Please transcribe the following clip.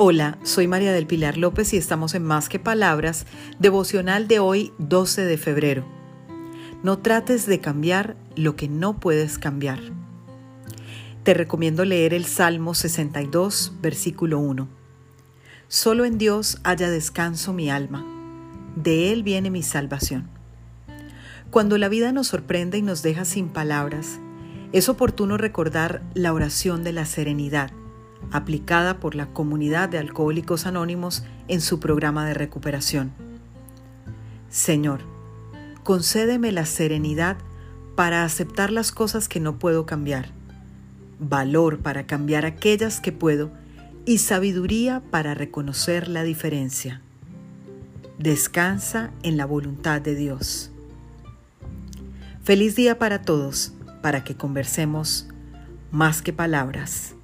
Hola, soy María del Pilar López y estamos en Más que Palabras, devocional de hoy 12 de febrero. No trates de cambiar lo que no puedes cambiar. Te recomiendo leer el Salmo 62, versículo 1. Solo en Dios haya descanso mi alma, de Él viene mi salvación. Cuando la vida nos sorprende y nos deja sin palabras, es oportuno recordar la oración de la serenidad aplicada por la comunidad de alcohólicos anónimos en su programa de recuperación. Señor, concédeme la serenidad para aceptar las cosas que no puedo cambiar, valor para cambiar aquellas que puedo y sabiduría para reconocer la diferencia. Descansa en la voluntad de Dios. Feliz día para todos, para que conversemos más que palabras.